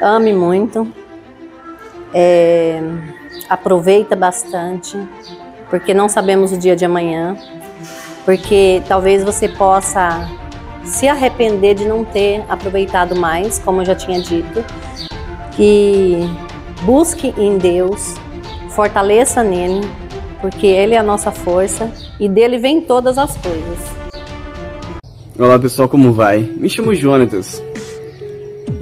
ame muito, é, aproveita bastante, porque não sabemos o dia de amanhã, porque talvez você possa se arrepender de não ter aproveitado mais, como eu já tinha dito, que busque em Deus, fortaleça nele, porque Ele é a nossa força e dele vem todas as coisas. Olá pessoal, como vai? Me chamo Jonatas e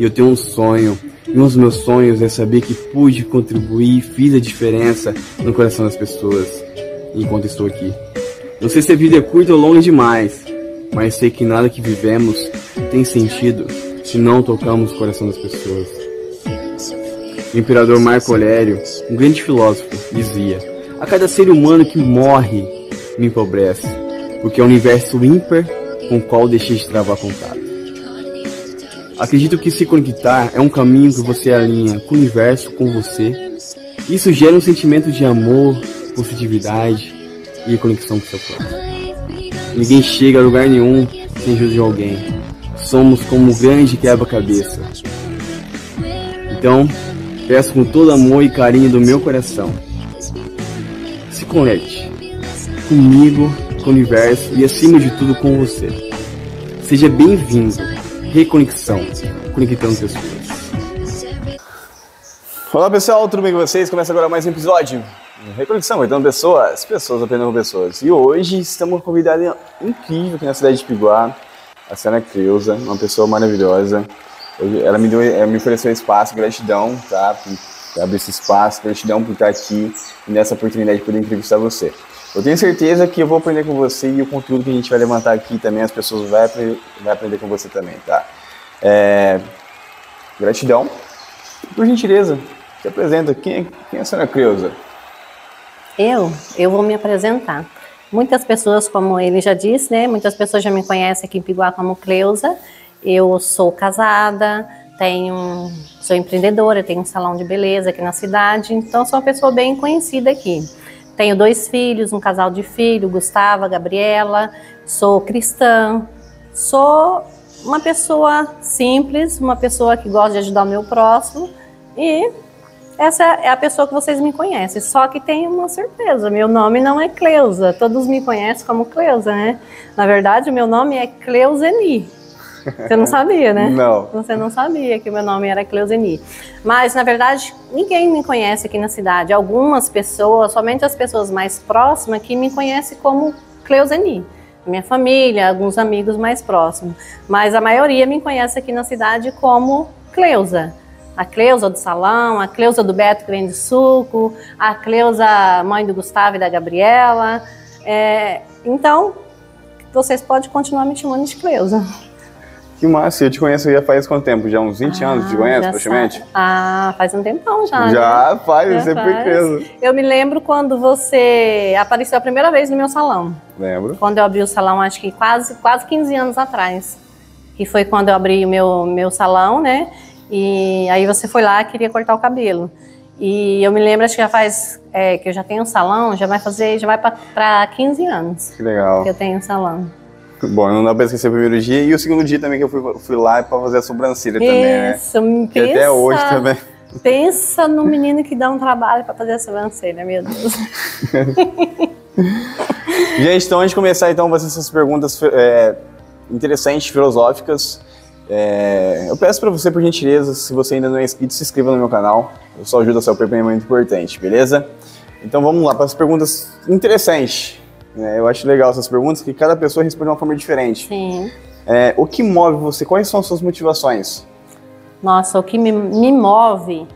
eu tenho um sonho. E um dos meus sonhos é saber que pude contribuir, fiz a diferença no coração das pessoas enquanto estou aqui. Não sei se a vida é curta ou longa demais, mas sei que nada que vivemos tem sentido se não tocamos o coração das pessoas. O imperador Marco Aurélio, um grande filósofo, dizia: A cada ser humano que morre me empobrece, porque é o universo ímpar com o qual deixei de travar contato. Acredito que se conectar é um caminho que você alinha com o universo, com você. Isso gera um sentimento de amor, positividade e conexão com seu próprio. Ninguém chega a lugar nenhum sem ajuda de alguém. Somos como um grande quebra-cabeça. Então, peço com todo amor e carinho do meu coração. Se conecte comigo, com o universo e acima de tudo com você. Seja bem-vindo. Reconexão, conectando pessoas. Olá pessoal, tudo bem com vocês? Começa agora mais um episódio. Reconexão, conectando pessoas, pessoas aprendendo com pessoas. E hoje estamos com uma convidada incrível aqui na cidade de Piguá, a senhora Creuza, uma pessoa maravilhosa. Ela me, deu, ela me ofereceu espaço, gratidão, tá? Por abrir esse espaço, gratidão por estar aqui e nessa oportunidade de poder entrevistar você. Eu tenho certeza que eu vou aprender com você e o conteúdo que a gente vai levantar aqui também as pessoas vão aprender, aprender com você também, tá? É, gratidão. Por gentileza, se apresenta. Quem, é, quem é a senhora Creuza? Eu? Eu vou me apresentar. Muitas pessoas, como ele já disse, né? Muitas pessoas já me conhecem aqui em Piguá como Cleusa. Eu sou casada, tenho, sou empreendedora, tenho um salão de beleza aqui na cidade, então sou uma pessoa bem conhecida aqui. Tenho dois filhos, um casal de filho, Gustavo, Gabriela. Sou cristã. Sou uma pessoa simples, uma pessoa que gosta de ajudar o meu próximo e essa é a pessoa que vocês me conhecem. Só que tem uma certeza, meu nome não é Cleusa. Todos me conhecem como Cleusa, né? Na verdade, meu nome é Cleuseni. Você não sabia, né? Não. Você não sabia que o meu nome era Cleuseni. Mas, na verdade, ninguém me conhece aqui na cidade. Algumas pessoas, somente as pessoas mais próximas, que me conhecem como Cleuseni. Minha família, alguns amigos mais próximos. Mas a maioria me conhece aqui na cidade como Cleusa. A Cleusa do salão, a Cleusa do Beto vende suco, a Cleusa, mãe do Gustavo e da Gabriela. É, então, vocês podem continuar me chamando de Cleusa. Que massa, eu te conheço já faz quanto tempo? Já uns 20 ah, anos te conheço, praticamente? Sabe. Ah, faz um tempão já. Já né? faz, já sempre faz. Eu me lembro quando você apareceu a primeira vez no meu salão. Lembro. Quando eu abri o salão, acho que quase, quase 15 anos atrás. Que foi quando eu abri o meu, meu salão, né? E aí você foi lá queria cortar o cabelo. E eu me lembro, acho que já faz, é, que eu já tenho um salão, já vai fazer, já vai para 15 anos. Que legal. Que eu tenho um salão. Bom, não dá pra esquecer o primeiro dia e o segundo dia também que eu fui, fui lá para fazer a sobrancelha também, né? Isso, que até hoje também. Pensa no menino que dá um trabalho para fazer a sobrancelha, meu Deus. Gente, então antes de começar, então, fazer essas perguntas é, interessantes, filosóficas, é, eu peço para você, por gentileza, se você ainda não é inscrito, se inscreva no meu canal. Eu só ajuda seu PP é muito importante, beleza? Então vamos lá para as perguntas interessantes. É, eu acho legal essas perguntas, que cada pessoa responde de uma forma diferente. Sim. É, o que move você? Quais são as suas motivações? Nossa, o que me, me move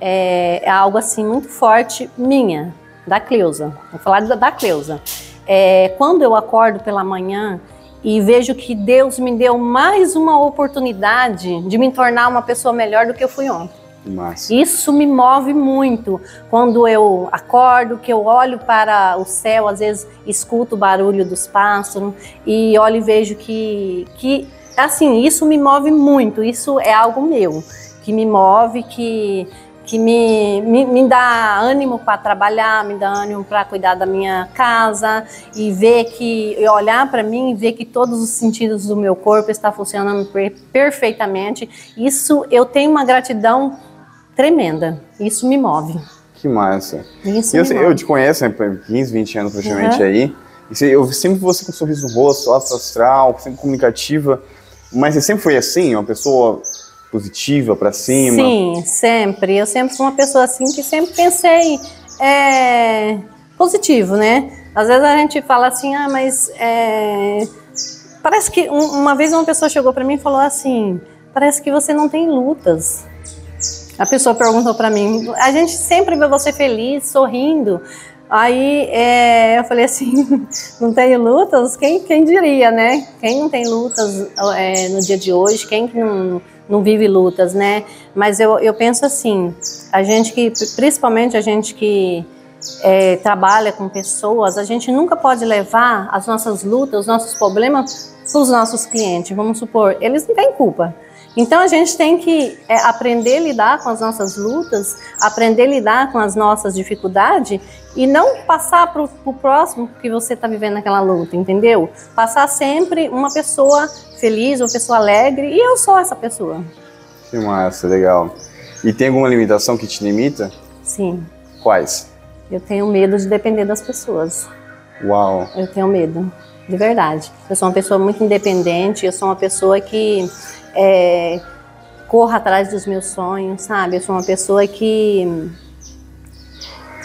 é, é, algo assim muito forte minha, da Cleusa. Vou falar da, da Cleusa. É, quando eu acordo pela manhã e vejo que Deus me deu mais uma oportunidade de me tornar uma pessoa melhor do que eu fui ontem. Massa. Isso me move muito. Quando eu acordo, que eu olho para o céu, às vezes escuto o barulho dos pássaros e olho e vejo que, que assim, isso me move muito. Isso é algo meu, que me move, que que me, me, me dá ânimo para trabalhar, me dá ânimo para cuidar da minha casa e ver que, e olhar para mim e ver que todos os sentidos do meu corpo estão funcionando per, perfeitamente. Isso eu tenho uma gratidão tremenda. Isso me move. Que massa. Isso eu, me eu move. te conheço, né, 15, 20 anos praticamente Uhum. aí. E eu sempre você com um sorriso no rosto, astral, sempre comunicativa. Mas você sempre foi assim, uma pessoa positiva, pra cima? Sim, sempre. Eu sempre fui uma pessoa assim que sempre pensei é, positivo, né? Às vezes a gente fala assim, ah, mas é, parece que um- uma vez uma pessoa chegou para mim e falou assim, parece que você não tem lutas. A pessoa perguntou para mim, a gente sempre vê você feliz, sorrindo. Aí é, eu falei assim, não tenho lutas? Quem, quem diria, né? Quem não tem lutas é, no dia de hoje? Quem que não, não vive lutas, né? Mas eu, eu penso assim, a gente que, principalmente a gente que é, trabalha com pessoas, a gente nunca pode levar as nossas lutas, os nossos problemas para os nossos clientes. Vamos supor, eles não têm culpa. Então a gente tem que é, aprender a lidar com as nossas lutas, aprender a lidar com as nossas dificuldades e não passar para o próximo que você está vivendo aquela luta, entendeu? Passar sempre uma pessoa feliz, uma pessoa alegre e eu sou essa pessoa. Que massa, legal. E tem alguma limitação que te limita? Sim, Quais? eu tenho medo de depender das pessoas. Uau. Eu tenho medo, de verdade. Eu sou uma pessoa muito independente, eu sou uma pessoa que é, corro atrás dos meus sonhos, sabe? Eu sou uma pessoa que.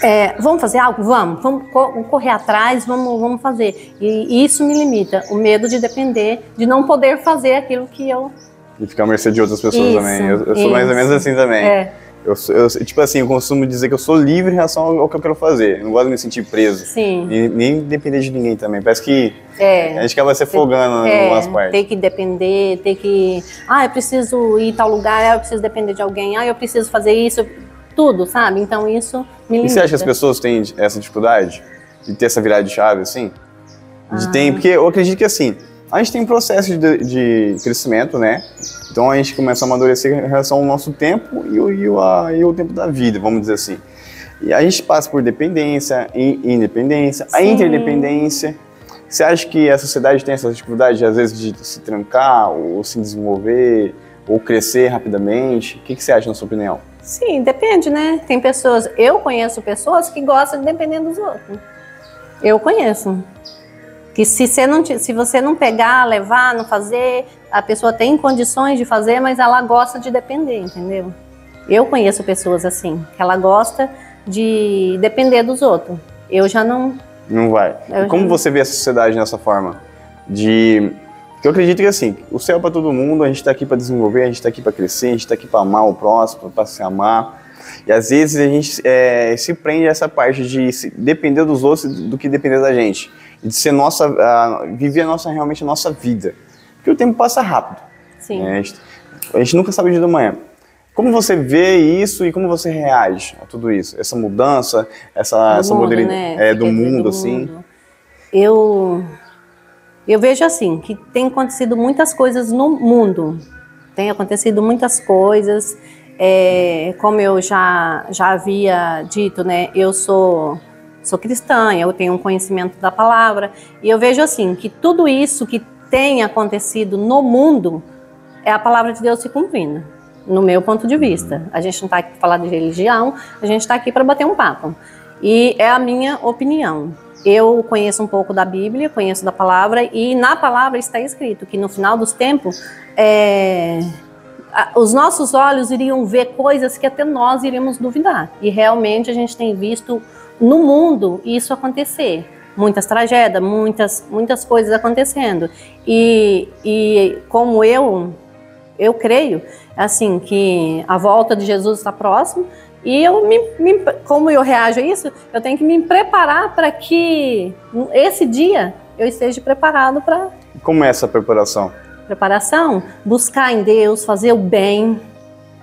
é, vamos fazer algo? Vamos, vamos co- correr atrás, vamos, vamos fazer. E isso me limita, o medo de depender, de não poder fazer aquilo que eu. E ficar à mercê de outras pessoas Isso, também. Eu, eu sou mais ou menos assim também. É, Eu, eu, tipo assim, eu costumo dizer que eu sou livre em relação ao, ao que eu quero fazer. Eu não gosto de me sentir preso. sim. E nem depender de ninguém também. Parece que É. a gente acaba se afogando em É, algumas partes. ter que depender, ter que. Ah, eu preciso ir em tal lugar, ah, eu preciso depender de alguém, ah, eu preciso fazer isso, tudo, sabe? Então isso me E limita. você acha que as pessoas têm essa dificuldade? De ter essa virada de chave, assim? De Ah. tem, porque eu acredito que assim, a gente tem um processo de, de crescimento, né? Então a gente começa a amadurecer em relação ao nosso tempo e o, e o, a- e o tempo da vida, vamos dizer assim. E a gente passa por dependência, in- independência, a Sim. interdependência. Você acha que a sociedade tem essa dificuldade, às vezes, de se trancar, ou se desenvolver, ou crescer rapidamente? O que, que você acha, na sua opinião? Sim, depende, né? Tem pessoas. Eu conheço pessoas que gostam de depender dos outros. Eu conheço. Que se você não, se você não pegar, levar, não fazer, a pessoa tem condições de fazer, mas ela gosta de depender, entendeu? Eu conheço pessoas assim, que ela gosta de depender dos outros. Eu já não. Não vai. Como já- você vê a sociedade dessa forma? De. Eu acredito que assim, o céu é para todo mundo, a gente tá aqui para desenvolver, a gente tá aqui para crescer, a gente tá aqui para amar o próximo, para se amar. E às vezes a gente é, se prende a essa parte de se- depender dos outros do que depender da gente. E de ser nossa. a- viver a nossa, realmente a nossa vida. Porque o tempo passa rápido. Sim. né? A, gente, a gente nunca sabe o dia da manhã. Como você vê isso e como você reage a tudo isso? Essa mudança, essa, do essa mundo, modernidade né? é, do mundo, do assim. mundo. Eu, eu vejo assim, que tem acontecido muitas coisas no mundo. Tem acontecido muitas coisas. é, como eu já, já havia dito, né? Eu sou, sou cristã, eu tenho um conhecimento da palavra. E eu vejo assim, que tudo isso que tem acontecido no mundo é a palavra de Deus se cumprindo, no meu ponto de vista. A gente não está aqui para falar de religião, a gente está aqui para bater um papo. E é a minha opinião. Eu conheço um pouco da Bíblia, conheço da palavra, e na palavra está escrito que no final dos tempos, é, os nossos olhos iriam ver coisas que até nós iríamos duvidar. E realmente a gente tem visto no mundo isso acontecer. Muitas tragédias, muitas, muitas coisas acontecendo. E, e como eu eu creio assim que a volta de Jesus está próximo e eu me, me- como eu reajo a isso eu tenho que me preparar para que esse dia eu esteja preparado para Como é essa preparação? preparação buscar em Deus fazer o bem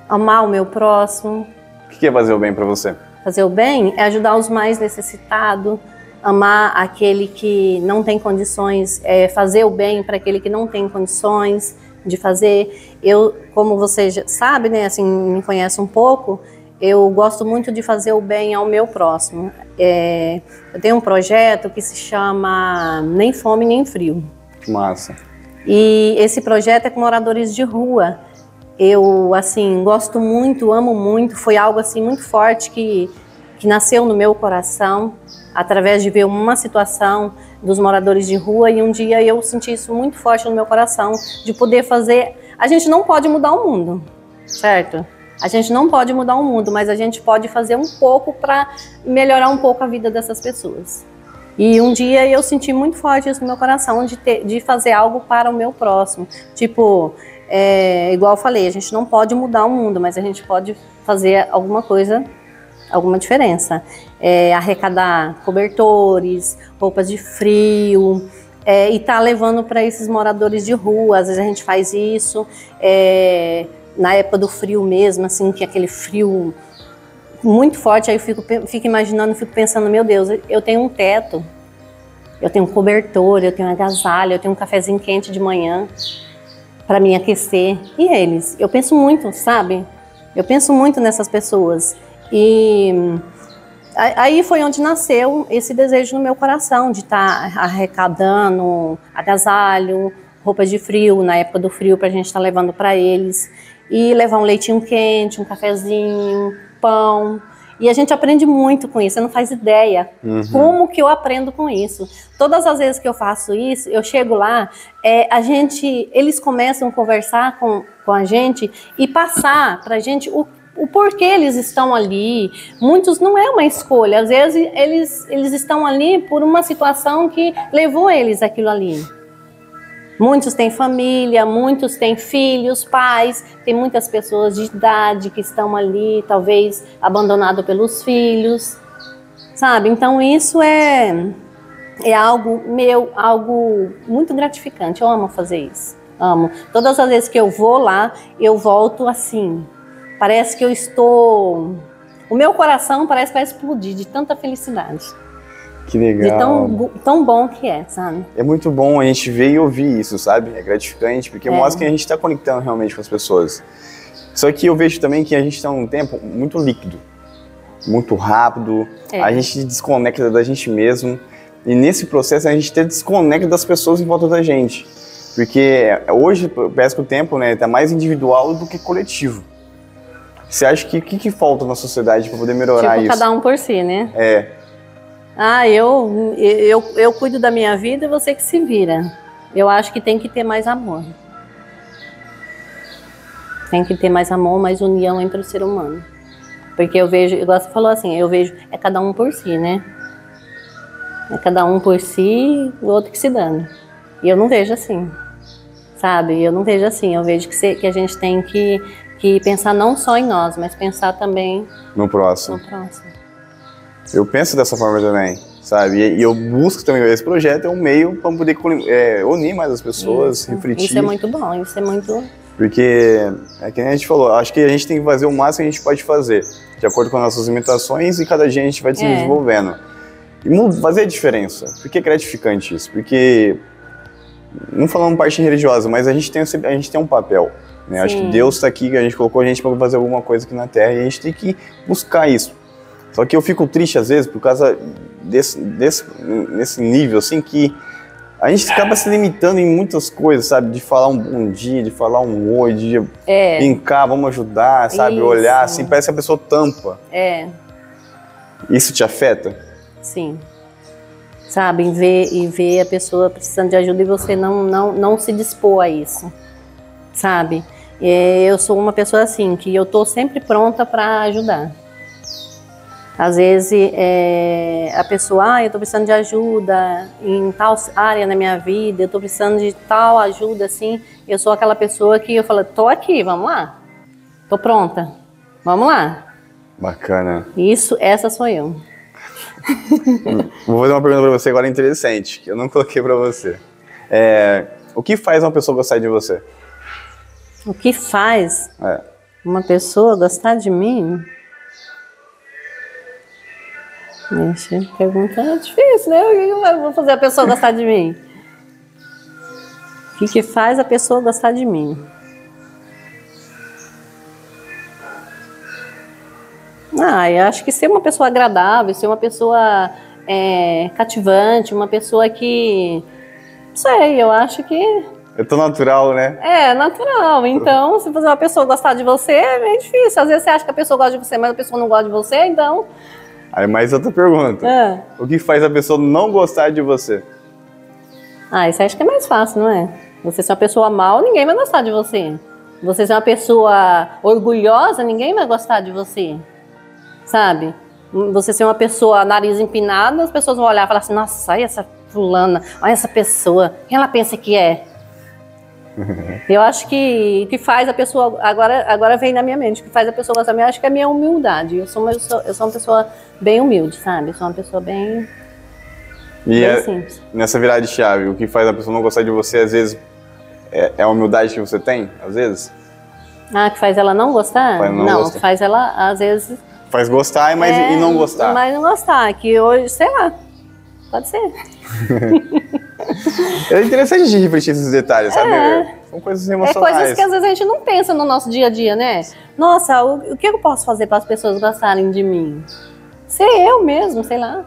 amar o meu próximo O que é fazer o bem para você? Fazer o bem é ajudar os mais necessitados, amar aquele que não tem condições, é fazer o bem para aquele que não tem condições de fazer. Eu, como você já sabe, né, assim, me conhece um pouco, eu gosto muito de fazer o bem ao meu próximo. É, eu tenho um projeto que se chama Nem Fome Nem Frio. Massa. E esse projeto é com moradores de rua. Eu, assim, gosto muito, amo muito. Foi algo, assim, muito forte que, que nasceu no meu coração através de ver uma situação dos moradores de rua e um dia eu senti isso muito forte no meu coração de poder fazer. A gente não pode mudar o mundo, certo? A gente não pode mudar o mundo, mas a gente pode fazer um pouco para melhorar um pouco a vida dessas pessoas. E um dia eu senti muito forte isso no meu coração de, ter, de fazer algo para o meu próximo. Tipo, é, igual eu falei, a gente não pode mudar o mundo, mas a gente pode fazer alguma coisa, alguma diferença. É, arrecadar cobertores, roupas de frio, é, e tá levando para esses moradores de rua. Às vezes a gente faz isso. É, na época do frio mesmo, assim, que aquele frio muito forte, aí eu fico, fico imaginando, fico pensando, meu Deus, eu tenho um teto, eu tenho um cobertor, eu tenho um agasalho, eu tenho um cafezinho quente de manhã para me aquecer. E eles? Eu penso muito, sabe? Eu penso muito nessas pessoas. E aí foi onde nasceu esse desejo no meu coração de estar tá arrecadando agasalho, roupas de frio, na época do frio, para a gente estar tá levando para eles e levar um leitinho quente, um cafezinho, pão. E a gente aprende muito com isso, você não faz ideia uhum. como que eu aprendo com isso. Todas as vezes que eu faço isso, eu chego lá, é, a gente, eles começam a conversar com, com a gente e passar para a gente o, o porquê eles estão ali. Muitos não é uma escolha, às vezes eles, eles estão ali por uma situação que levou eles aquilo ali. Muitos têm família, muitos têm filhos, pais, tem muitas pessoas de idade que estão ali, talvez abandonado pelos filhos, sabe? Então isso é é algo meu, algo muito gratificante. Eu amo fazer isso. Amo. Todas as vezes que eu vou lá, eu volto assim. Parece que eu estou o meu coração parece que vai explodir de tanta felicidade. Que legal. De tão, tão bom que é, sabe? É muito bom a gente ver e ouvir isso, sabe? É gratificante, porque é. mostra que a gente está conectando realmente com as pessoas. Só que eu vejo também que a gente está num tempo muito líquido, muito rápido, é. a gente desconecta da gente mesmo, e nesse processo a gente até desconecta das pessoas em volta da gente. Porque hoje parece que o tempo né, tá mais individual do que coletivo. Você acha que o que, que, falta na sociedade para poder melhorar tipo, isso? Cada um por si, né? É. Ah, eu, eu, eu cuido da minha vida e você que se vira. Eu acho que tem que ter mais amor. Tem que ter mais amor, mais união entre o ser humano. Porque eu vejo, igual você falou assim, eu vejo, é cada um por si, né? É cada um por si, o outro que se dane. E eu não vejo assim, sabe? Eu não vejo assim. Eu vejo que, se, que a gente tem que, que pensar não só em nós, mas pensar também no próximo. No próximo. Eu penso dessa forma também, sabe? E, eu busco também, esse projeto é um meio para poder é, unir mais as pessoas, isso. refletir. Isso é muito bom, isso é muito... Porque, é que a gente falou, acho que a gente tem que fazer o máximo que a gente pode fazer, de acordo com as nossas limitações, e cada dia a gente vai se é. desenvolvendo. E fazer a diferença. Por que é gratificante isso? Porque, não falando parte religiosa, mas a gente tem, a gente tem um papel. Né? Acho que Deus está aqui, a gente colocou a gente para fazer alguma coisa aqui na Terra, e a gente tem que buscar isso. Só que eu fico triste às vezes por causa desse, desse nesse nível assim que a gente acaba se limitando em muitas coisas, sabe? De falar um bom dia, de falar um oi, de é. brincar, vamos ajudar, sabe? Isso. Olhar assim, parece que a pessoa tampa. É. Isso te afeta? Sim. Sabe, em ver, e ver a pessoa precisando de ajuda e você não, não, não se dispor a isso. Sabe? É, eu sou uma pessoa assim, que eu tô sempre pronta para ajudar. Às vezes é, a pessoa, ah, eu estou precisando de ajuda em tal área na minha vida, eu estou precisando de tal ajuda, assim. Eu sou aquela pessoa que eu falo, estou aqui, vamos lá, estou pronta, vamos lá. Bacana. Isso, essa sou eu. Vou fazer uma pergunta para você agora interessante, que eu não coloquei para você. É, o que faz uma pessoa gostar de você? O que faz é. uma pessoa gostar de mim? Ixi, pergunta difícil, né? O que eu vou fazer a pessoa gostar de mim? O que, que faz a pessoa gostar de mim? Ah, eu acho que ser uma pessoa agradável, ser uma pessoa é, cativante, uma pessoa que. Não sei, eu acho que. É tão natural, né? É, natural. Então, se você uma pessoa gostar de você, é meio difícil. Às vezes você acha que a pessoa gosta de você, mas a pessoa não gosta de você, então. Aí mais outra pergunta. É. O que faz a pessoa não gostar de você? Ah, isso acho que é mais fácil, não é? Você ser uma pessoa mal, ninguém vai gostar de você. Você ser uma pessoa orgulhosa, ninguém vai gostar de você. Sabe? Você ser uma pessoa nariz empinado, as pessoas vão olhar e falar assim: nossa, olha essa fulana, olha essa pessoa, quem ela pensa que é? Eu acho que que faz a pessoa agora agora vem na minha mente, o que faz a pessoa gostar de mim, eu acho que é a minha humildade. Eu sou uma, eu sou, eu sou uma pessoa bem humilde, sabe? Eu sou uma pessoa bem E bem é- simples. nessa virada de chave, o que faz a pessoa não gostar de você, às vezes, é, é a humildade que você tem? Às vezes? Ah, que faz ela não gostar? Faz não gostar. faz ela às vezes Faz gostar, mas é, e não gostar? Mas não gostar, que hoje, sei lá. Pode ser. É interessante a gente refletir esses detalhes, sabe? São coisas É emocionais. coisas que às vezes a gente não pensa no nosso dia a dia, né? Nossa, o, o que eu posso fazer para as pessoas gostarem de mim? Ser eu mesmo, sei lá.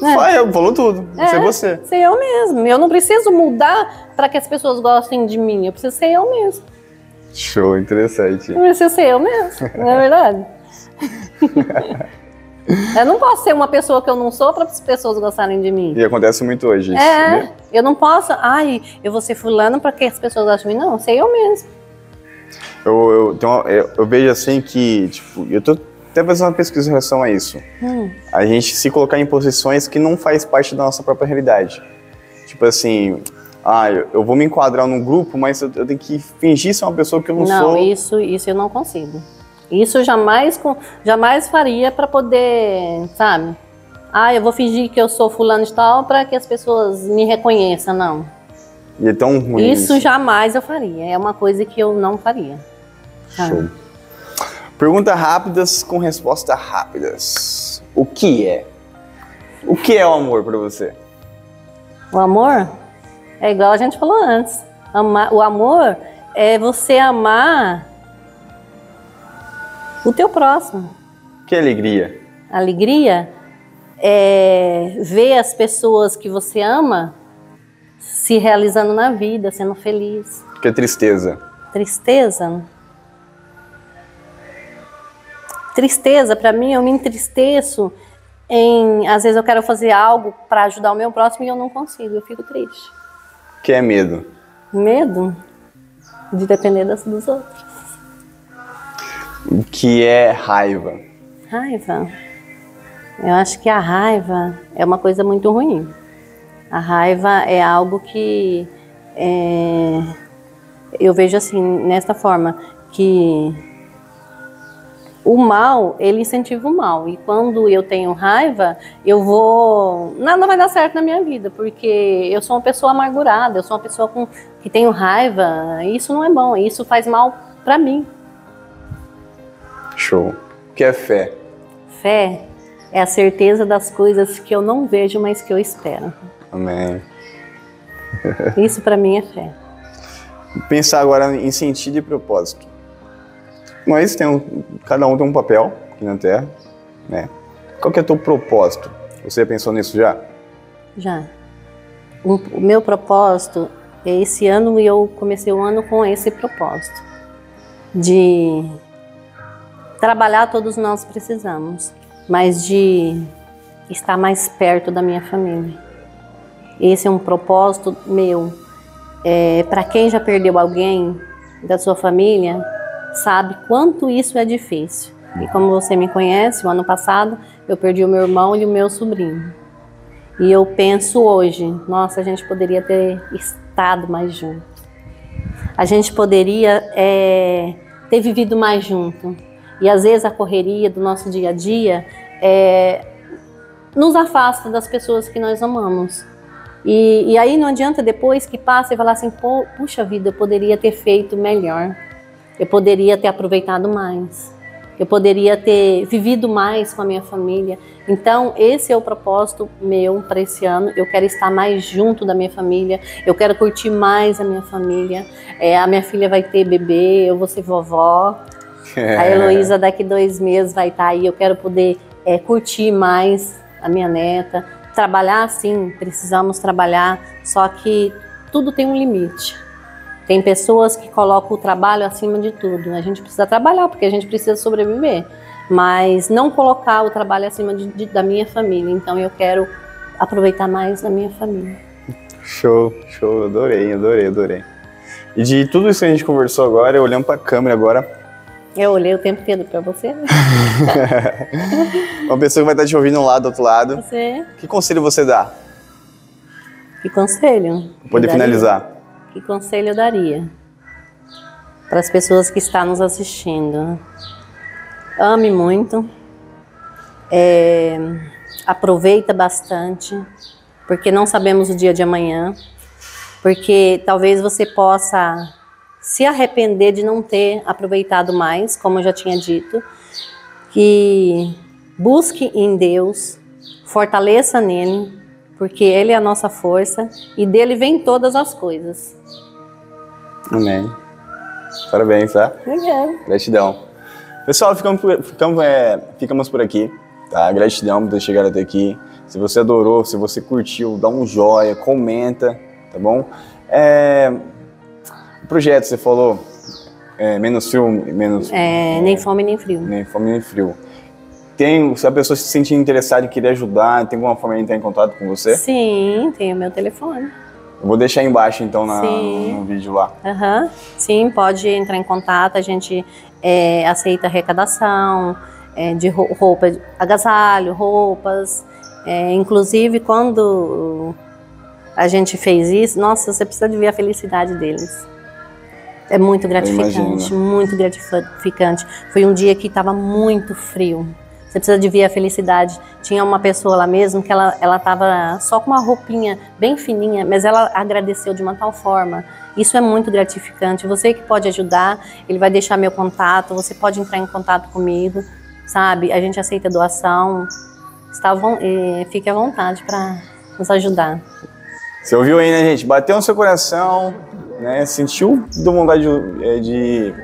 né? Vai, eu falou tudo. Ser você. Ser eu mesmo. Eu não preciso mudar para que as pessoas gostem de mim. Eu preciso ser eu mesmo. Show, interessante. Eu preciso ser eu mesmo, não é verdade? eu não posso ser uma pessoa que eu não sou para as pessoas gostarem de mim. E acontece muito hoje isso. É, né? eu não posso, ai, eu vou ser fulano para que as pessoas gostem de mim. Não, sei eu mesmo. Eu, eu, uma- eu, eu vejo assim que, tipo, eu tô até fazendo uma pesquisa em relação a isso. Hum. A gente se colocar em posições que não faz parte da nossa própria realidade. Tipo assim, ah, eu, vou me enquadrar num grupo, mas eu, eu tenho que fingir ser uma pessoa que eu não, Não, sou. isso, isso eu não consigo. Isso eu jamais, jamais faria para poder, sabe? Ah, eu vou fingir que eu sou fulano de tal para que as pessoas me reconheçam, não. E é tão ruim Isso jamais eu faria. É uma coisa que eu não faria. sabe? Show. Perguntas rápidas com respostas rápidas. O que é? O que é o amor pra você? O amor é igual a gente falou antes. Amar, o amor é você amar o teu próximo. Que alegria. Alegria é ver as pessoas que você ama se realizando na vida, sendo feliz. Que tristeza. Tristeza. Tristeza, para mim, eu me entristeço em. Às vezes eu quero fazer algo para ajudar o meu próximo e eu não consigo, eu fico triste. Que é medo. Medo de depender das, dos outros. O que é raiva. Raiva. Eu acho que a raiva é uma coisa muito ruim. A raiva é algo que é, eu vejo assim, nesta forma, que o mal, ele incentiva o mal. E quando eu tenho raiva, eu vou. Nada vai dar certo na minha vida, porque eu sou uma pessoa amargurada, eu sou uma pessoa com, que tenho raiva. Isso não é bom, isso faz mal para mim. Show. O que é fé? Fé é a certeza das coisas que eu não vejo, mas que eu espero. Amém. Isso para mim é fé. Pensar agora em sentido e propósito. Nós temos, cada um tem um papel aqui na Terra, né? Qual que é o teu propósito? Você pensou nisso já? Já. O, o meu propósito é esse ano e eu comecei o ano com esse propósito de trabalhar todos nós precisamos, mas de estar mais perto da minha família. Esse é um propósito meu. É, Para quem já perdeu alguém da sua família, sabe quanto isso é difícil. E como você me conhece, o ano passado eu perdi o meu irmão e o meu sobrinho. E eu penso hoje, nossa, a gente poderia ter estado mais junto. A gente poderia é, ter vivido mais junto. E às vezes a correria do nosso dia a dia é, nos afasta das pessoas que nós amamos. E, e aí não adianta depois que passa e falar assim, puxa vida, eu poderia ter feito melhor. Eu poderia ter aproveitado mais. Eu poderia ter vivido mais com a minha família. Então, esse é o propósito meu para esse ano. Eu quero estar mais junto da minha família. Eu quero curtir mais a minha família. É, a minha filha vai ter bebê, eu vou ser vovó. A Heloísa daqui dois meses vai estar aí. Eu quero poder é, curtir mais a minha neta. Trabalhar, sim, precisamos trabalhar, só que tudo tem um limite. Tem pessoas que colocam o trabalho acima de tudo. A gente precisa trabalhar porque a gente precisa sobreviver, mas não colocar o trabalho acima de, de, da minha família. Então eu quero aproveitar mais da minha família. Show, show, adorei, adorei, adorei. E de tudo isso que a gente conversou agora, olhando para a câmera agora. Eu olhei o tempo todo para você. Né? Uma pessoa que vai estar te ouvindo lá do outro lado. Você. Que conselho você dá? Que conselho? Pra poder finalizar. Que conselho eu daria? Para as pessoas que estão nos assistindo. Ame muito. É, aproveita bastante. Porque não sabemos o dia de amanhã porque talvez você possa se arrepender de não ter aproveitado mais, como eu já tinha dito, que busque em Deus, fortaleça nele, porque ele é a nossa força e dele vem todas as coisas. Amém. Parabéns, tá? Obrigada. Gratidão. Pessoal, ficamos por, ficamos, é, ficamos por aqui, tá? Gratidão por ter chegado até aqui. Se você adorou, se você curtiu, dá um joinha, comenta, tá bom? É, projeto, você falou, é, menos frio, menos... É, nem fome nem frio. Nem fome nem frio. Tem, se a pessoa se sentir interessada e querer ajudar, tem alguma forma de entrar em contato com você? Sim, tem o meu telefone. Eu vou deixar embaixo, então, na, no vídeo lá. Uhum. Sim, pode entrar em contato, a gente é, aceita arrecadação é, de roupa, agasalho, roupas. É, inclusive, quando a gente fez isso, nossa, você precisa de ver a felicidade deles. É muito gratificante, muito gratificante. Foi um dia que estava muito frio. Você precisa de ver a felicidade. Tinha uma pessoa lá mesmo que ela ela estava só com uma roupinha bem fininha, mas ela agradeceu de uma tal forma. Isso é muito gratificante. Você que pode ajudar, ele vai deixar meu contato. Você pode entrar em contato comigo, sabe? A gente aceita doação. Está, eh, fique à vontade para nos ajudar. Você ouviu aí, né, gente? Bateu no seu coração, né? Sentiu de vontade de, é, de,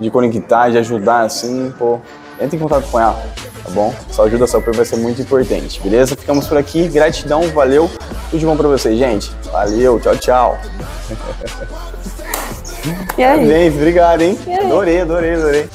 de conectar, de ajudar, assim, pô. Entre em contato com ela, tá bom? Sua ajuda, seu apoio vai ser muito importante, beleza? Ficamos por aqui, gratidão, valeu. Tudo de bom pra vocês, gente. Valeu, tchau, tchau. E aí? Parabéns, obrigado, hein? Adorei, adorei, adorei.